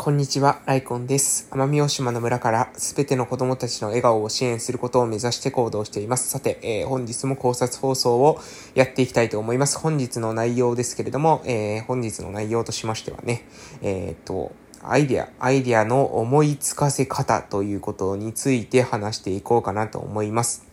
こんにちは、ライコンです。奄美大島の村からすべての子供たちの笑顔を支援することを目指して行動しています。さて、えー、本日も考察放送をやっていきたいと思います。本日の内容ですけれども、えー、本日の内容としましてはね、えー、っと、アイディア、アイディアの思いつかせ方ということについて話していこうかなと思います。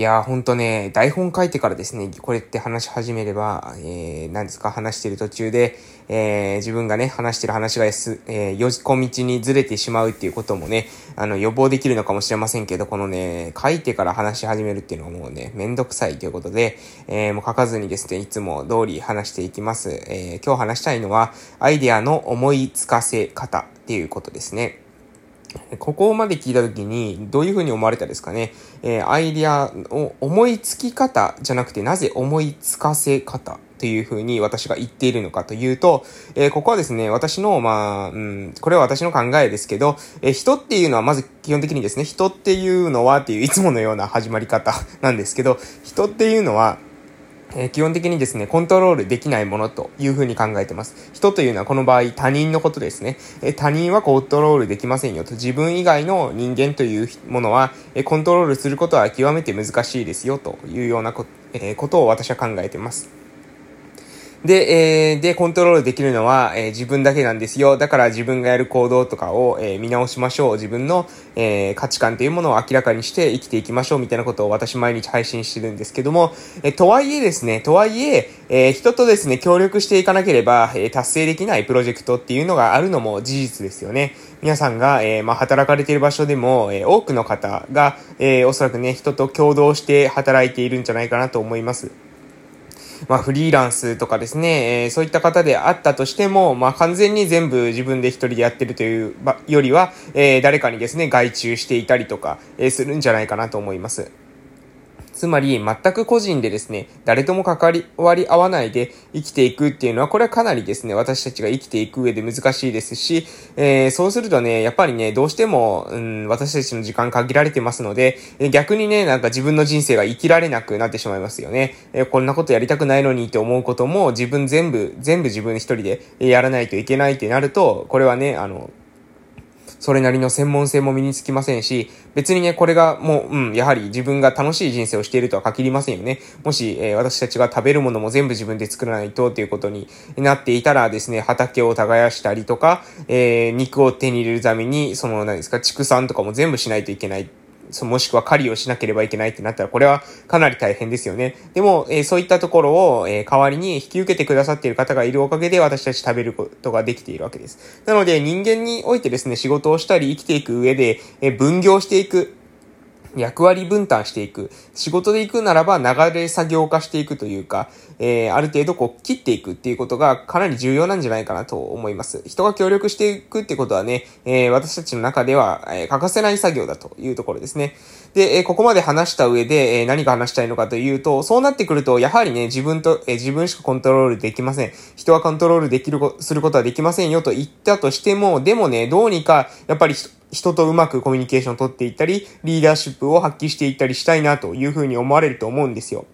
いやー、ほんとね、台本書いてからですね、これって話し始めれば、えー、何ですか、話してる途中で、えー、自分がね、話してる話がす、えー、よじこ道にずれてしまうっていうこともね、あの、予防できるのかもしれませんけど、このね、書いてから話し始めるっていうのはもうね、めんどくさいということで、えー、もう書かずにですね、いつも通り話していきます。えー、今日話したいのは、アイデアの思いつかせ方っていうことですね。ここまで聞いたときに、どういうふうに思われたですかね？えー、アイディアを思いつき方じゃなくて、なぜ思いつかせ方というふうに私が言っているのかというと、えー、ここはですね、私の、まあ、うん、これは私の考えですけど、えー、人っていうのはまず基本的にですね、人っていうのはっていういつものような始まり方なんですけど、人っていうのは、え、基本的にですね、コントロールできないものというふうに考えてます。人というのはこの場合他人のことですね。え、他人はコントロールできませんよと。自分以外の人間というものは、え、コントロールすることは極めて難しいですよというようなこ,、えことを私は考えてます。で、えー、で、コントロールできるのは、えー、自分だけなんですよ。だから自分がやる行動とかを、えー、見直しましょう。自分の、えー、価値観というものを明らかにして生きていきましょう。みたいなことを私毎日配信してるんですけども、えー、とはいえですね、とはいえ、えー、人とですね、協力していかなければ、えー、達成できないプロジェクトっていうのがあるのも事実ですよね。皆さんが、えー、まあ、働かれている場所でも、えー、多くの方が、えー、おそらくね、人と共同して働いているんじゃないかなと思います。まあ、フリーランスとかですね、えー、そういった方であったとしても、まあ、完全に全部自分で一人でやってるというよりは、えー、誰かにですね、外注していたりとか、えー、するんじゃないかなと思います。つまり、全く個人でですね、誰とも関わり合わないで生きていくっていうのは、これはかなりですね、私たちが生きていく上で難しいですし、えー、そうするとね、やっぱりね、どうしても、うん、私たちの時間限られてますので、逆にね、なんか自分の人生が生きられなくなってしまいますよね。えー、こんなことやりたくないのにって思うことも、自分全部、全部自分一人でやらないといけないってなると、これはね、あの、それなりの専門性も身につきませんし、別にね、これがもう、うん、やはり自分が楽しい人生をしているとは限りませんよね。もし、えー、私たちが食べるものも全部自分で作らないとということになっていたらですね、畑を耕したりとか、えー、肉を手に入れるために、その、何ですか、畜産とかも全部しないといけないそもしくは狩りをしなければいけないってなったら、これはかなり大変ですよね。でも、えー、そういったところを、えー、代わりに引き受けてくださっている方がいるおかげで私たち食べることができているわけです。なので、人間においてですね、仕事をしたり生きていく上で、えー、分業していく。役割分担していく。仕事で行くならば流れ作業化していくというか、えー、ある程度こう切っていくっていうことがかなり重要なんじゃないかなと思います。人が協力していくってことはね、えー、私たちの中では、えー、欠かせない作業だというところですね。で、えー、ここまで話した上で、えー、何か話したいのかというと、そうなってくると、やはりね、自分と、えー、自分しかコントロールできません。人はコントロールできる、することはできませんよと言ったとしても、でもね、どうにか、やっぱり人人とうまくコミュニケーションを取っていったり、リーダーシップを発揮していったりしたいなというふうに思われると思うんですよ。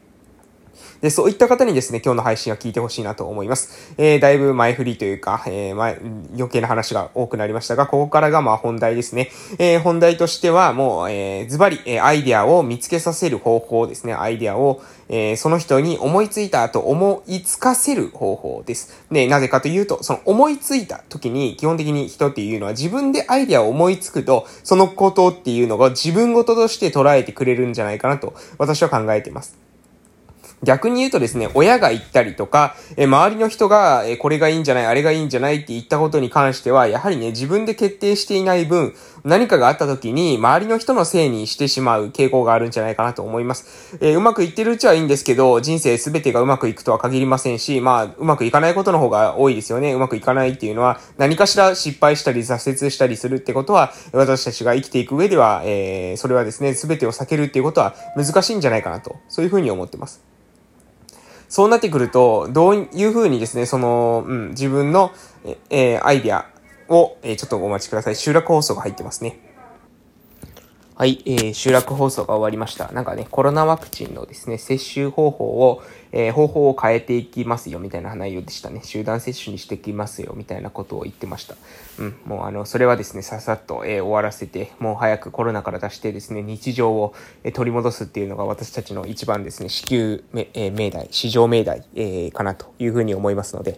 で、そういった方にですね、今日の配信は聞いてほしいなと思います。えー、だいぶ前振りというか、えー、前、余計な話が多くなりましたが、ここからがまあ本題ですね。えー、本題としては、もう、えー、ズバリ、え、アイデアを見つけさせる方法ですね。アイデアを、えー、その人に思いついたと思いつかせる方法です。で、なぜかというと、その思いついた時に、基本的に人っていうのは自分でアイデアを思いつくと、そのことっていうのが自分ごととして捉えてくれるんじゃないかなと、私は考えています。逆に言うとですね、親が言ったりとか、え周りの人が、えこれがいいんじゃない、あれがいいんじゃないって言ったことに関しては、やはりね、自分で決定していない分、何かがあった時に、周りの人のせいにしてしまう傾向があるんじゃないかなと思います。えー、うまくいってるうちはいいんですけど、人生すべてがうまくいくとは限りませんし、まあ、うまくいかないことの方が多いですよね。うまくいかないっていうのは、何かしら失敗したり挫折したりするってことは、私たちが生きていく上では、えー、それはですね、すべてを避けるっていうことは難しいんじゃないかなと、そういうふうに思ってます。そうなってくると、どういうふうにですね、その、うん、自分の、えー、アイディアを、えー、ちょっとお待ちください。集落放送が入ってますね。はい、えー、集落放送が終わりました。なんかね、コロナワクチンのですね、接種方法を、えー、方法を変えていきますよ、みたいな内容でしたね。集団接種にしていきますよ、みたいなことを言ってました。うん、もうあの、それはですね、ささっと、えー、終わらせて、もう早くコロナから出してですね、日常を、えー、取り戻すっていうのが私たちの一番ですね、支給、えー、命題、市場命題、えー、かなというふうに思いますので、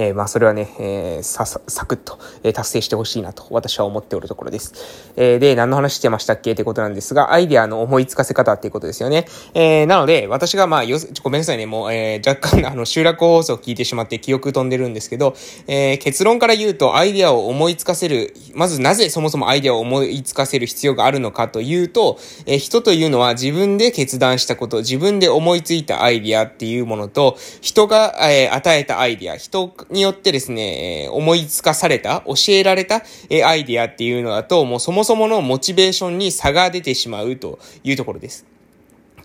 えー、まあ、それはね、えー、さ、サクッと、え、達成してほしいなと、私は思っておるところです。え、で、何の話してましたっけ？ってことなんですが、アイデアの思いつかせ方っていうことですよね。え、なので、私がまあ、よ、ごめんなさいね、もう、えー、若干、あの、集落放送を聞いてしまって記憶飛んでるんですけど、え、結論から言うと、アイデアを思いつかせる、まずなぜそもそもアイデアを思いつかせる必要があるのかというと、え、人というのは自分で決断したこと、自分で思いついたアイディアっていうものと、人が、えー、与えたアイディア、人によってですね、思いつかされた、教えられた、えアイディアっていうのだと、もうそもそものモチベーションに差が出てしまうというところです。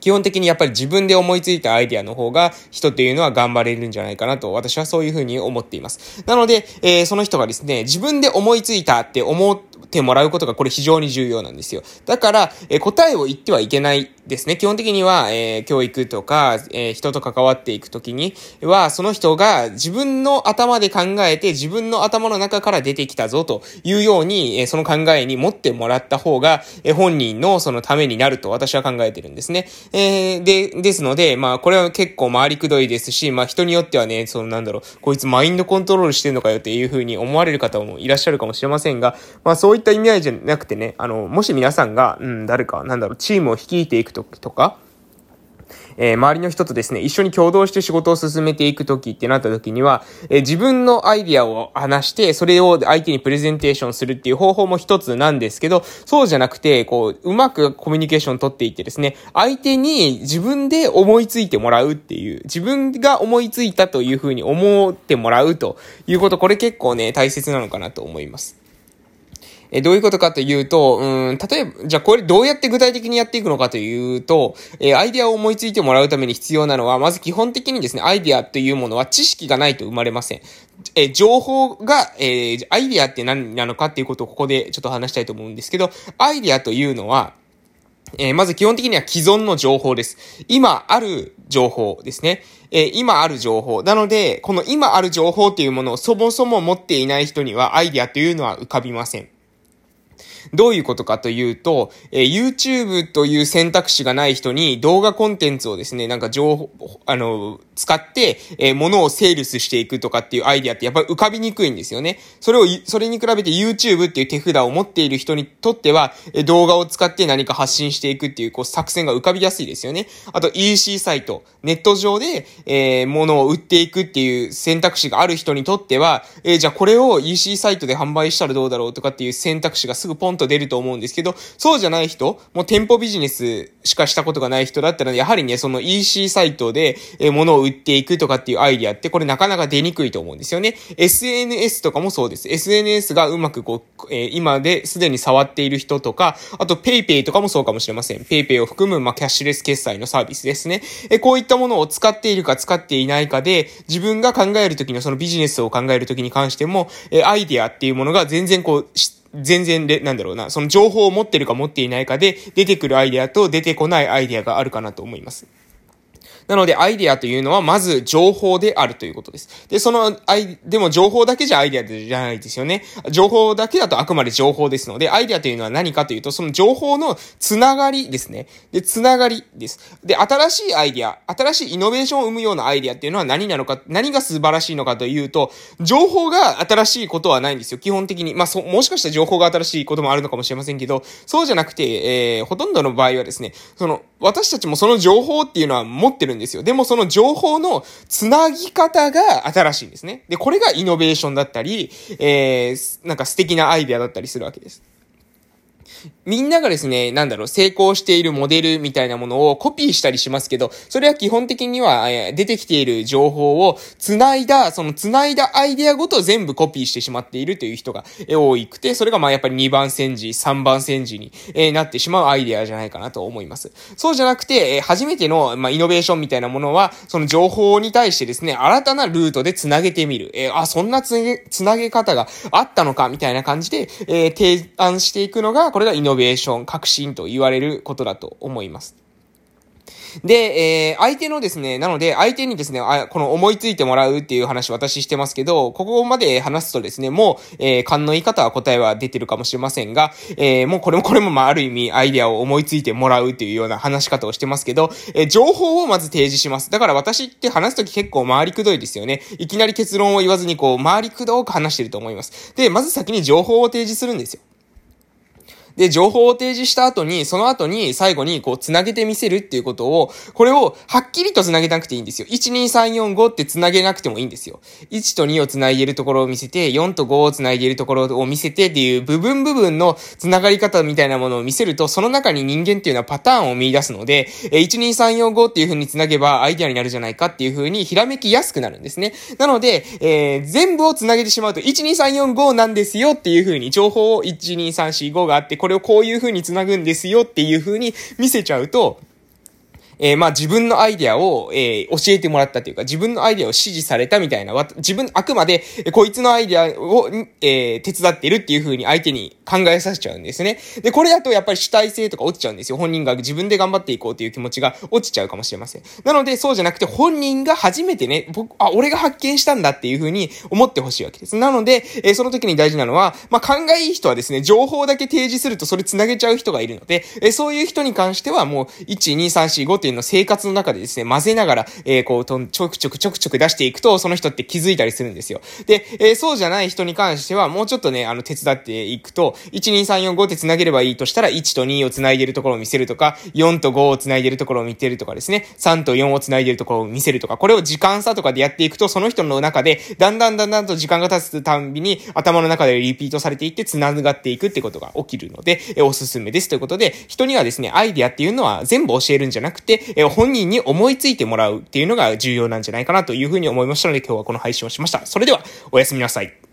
基本的にやっぱり自分で思いついたアイデアの方が人っていうのは頑張れるんじゃないかなと私はそういうふうに思っています。なので、えー、その人がですね、自分で思いついたって思てもらうことがこれ非常に重要なんですよ。だから、えー、答えを言ってはいけないですね。基本的には、えー、教育とか、えー、人と関わっていくときには、その人が自分の頭で考えて自分の頭の中から出てきたぞというように、え、その考えに持ってもらった方が、え、本人のそのためになると私は考えてるんですね。え、で、ですので、まあ、これは結構回りくどいですし、まあ、人によってはね、そのなんだろう、こいつマインドコントロールしてんのかよっていうふうに思われる方もいらっしゃるかもしれませんが、まあ、そういった意味合いじゃなくてね、あの、もし皆さんが、うん、誰か、なんだろう、チームを率いていく時とか、えー、周りの人とですね、一緒に共同して仕事を進めていくときってなったときには、えー、自分のアイディアを話して、それを相手にプレゼンテーションするっていう方法も一つなんですけど、そうじゃなくて、こう、うまくコミュニケーション取っていってですね、相手に自分で思いついてもらうっていう、自分が思いついたというふうに思ってもらうということ、これ結構ね、大切なのかなと思います。えどういうことかというと、うん、例えば、じゃあこれどうやって具体的にやっていくのかというと、えアイデアを思いついてもらうために必要なのは、まず基本的にですね、アイデアというものは知識がないと生まれません。え情報が、え、アイデアって何なのかっていうことをここでちょっと話したいと思うんですけど、アイデアというのは、えー、まず基本的には既存の情報です。今ある情報ですね。えー、今ある情報。なので、この今ある情報っていうものをそもそも持っていない人にはアイデアというのは浮かびません。どういうことかというと、えー、YouTube という選択肢がない人に動画コンテンツをですね、なんか情報、あの、使って、えー、物をセールスしていくとかっていうアイディアってやっぱり浮かびにくいんですよね。それを、それに比べて YouTube っていう手札を持っている人にとっては、えー、動画を使って何か発信していくっていう、こう、作戦が浮かびやすいですよね。あと EC サイト、ネット上で、えー、物を売っていくっていう選択肢がある人にとっては、えー、じゃあこれを EC サイトで販売したらどうだろうとかっていう選択肢がすぐポンと出ると思うんですけど、そうじゃない人、もう店舗ビジネスしかしたことがない人だったら、やはりね、その EC サイトで、え、物を売っていくとかっていうアイディアって、これなかなか出にくいと思うんですよね。SNS とかもそうです。SNS がうまくこう、えー、今ですでに触っている人とか、あと PayPay とかもそうかもしれません。PayPay を含む、まあ、キャッシュレス決済のサービスですね。え、こういったものを使っているか使っていないかで、自分が考えるときのそのビジネスを考えるときに関しても、え、アイディアっていうものが全然こう、全然で、なんだろうな、その情報を持ってるか持っていないかで、出てくるアイデアと出てこないアイデアがあるかなと思います。なので、アイデアというのは、まず情報であるということです。で、その、アイ、でも情報だけじゃアイデアじゃないですよね。情報だけだとあくまで情報ですので、アイデアというのは何かというと、その情報のつながりですね。で、つながりです。で、新しいアイデア、新しいイノベーションを生むようなアイデアっていうのは何なのか、何が素晴らしいのかというと、情報が新しいことはないんですよ。基本的に。まあ、そ、もしかしたら情報が新しいこともあるのかもしれませんけど、そうじゃなくて、えー、ほとんどの場合はですね、その、私たちもその情報っていうのは持ってるんですよ。でもその情報のつなぎ方が新しいんですね。で、これがイノベーションだったり、えー、なんか素敵なアイデアだったりするわけです。みんながですね、なんだろう、成功しているモデルみたいなものをコピーしたりしますけど、それは基本的には、え出てきている情報を繋いだ、その繋いだアイデアごと全部コピーしてしまっているという人が、え多くて、それがまあやっぱり2番戦時、3番戦時に、えなってしまうアイデアじゃないかなと思います。そうじゃなくて、え初めての、まあ、イノベーションみたいなものは、その情報に対してですね、新たなルートで繋げてみる。えあ、そんなつげ、繋げ方があったのか、みたいな感じで、え提案していくのが、これがイノベーション、革新と言われることだと思います。で、えー、相手のですね、なので、相手にですね、あ、この思いついてもらうっていう話私してますけど、ここまで話すとですね、もう、えー、勘の言い方は答えは出てるかもしれませんが、えー、もうこれもこれもまあ、ある意味、アイデアを思いついてもらうっていうような話し方をしてますけど、えー、情報をまず提示します。だから私って話すとき結構回りくどいですよね。いきなり結論を言わずにこう、回りくどく話してると思います。で、まず先に情報を提示するんですよ。で、情報を提示した後に、その後に最後にこう、繋げてみせるっていうことを、これをはっきりと繋げなくていいんですよ。1、2、3、4、5って繋げなくてもいいんですよ。1と2を繋いでるところを見せて、4と5を繋いでるところを見せてっていう部分部分の繋がり方みたいなものを見せると、その中に人間っていうのはパターンを見出すので、1、2、3、4、5っていう風に繋げばアイデアになるじゃないかっていう風にひらめきやすくなるんですね。なので、えー、全部を繋げてしまうと、1、2、3、4、5なんですよっていう風に情報を1、2、3、4、5があって、これをこういう風に繋ぐんですよっていう風に見せちゃうと、えー、まあ自分のアイディアを、えー、教えてもらったというか、自分のアイディアを指示されたみたいな、自分、あくまで、こいつのアイディアを、えー、手伝ってるっていう風に相手に考えさせちゃうんですね。で、これだとやっぱり主体性とか落ちちゃうんですよ。本人が自分で頑張っていこうという気持ちが落ちちゃうかもしれません。なので、そうじゃなくて本人が初めてね、僕、あ、俺が発見したんだっていう風に思ってほしいわけです。なので、えー、その時に大事なのは、まあ、考えいい人はですね、情報だけ提示するとそれ繋げちゃう人がいるので、えー、そういう人に関してはもう、1、2、3、4、5っていうのを生活の中でですね、混ぜながら、えー、こう、ちょくちょくちょくちょく出していくと、その人って気づいたりするんですよ。で、えー、そうじゃない人に関しては、もうちょっとね、あの、手伝っていくと、1、2、3、4、5って繋げればいいとしたら、1と2を繋いでるところを見せるとか、4と5を繋いでるところを見てるとかですね、3と4を繋いでるところを見せるとか、これを時間差とかでやっていくと、その人の中で、だんだんだんだんと時間が経つたんびに、頭の中でリピートされていって、繋がっていくってことが起きるので、えおすすめです。ということで、人にはですね、アイディアっていうのは全部教えるんじゃなくてて、え本人に思いついてもらうっていうのが重要なんじゃないかなというふうに思いましたので、今日はこの配信をしました。それでは、おやすみなさい。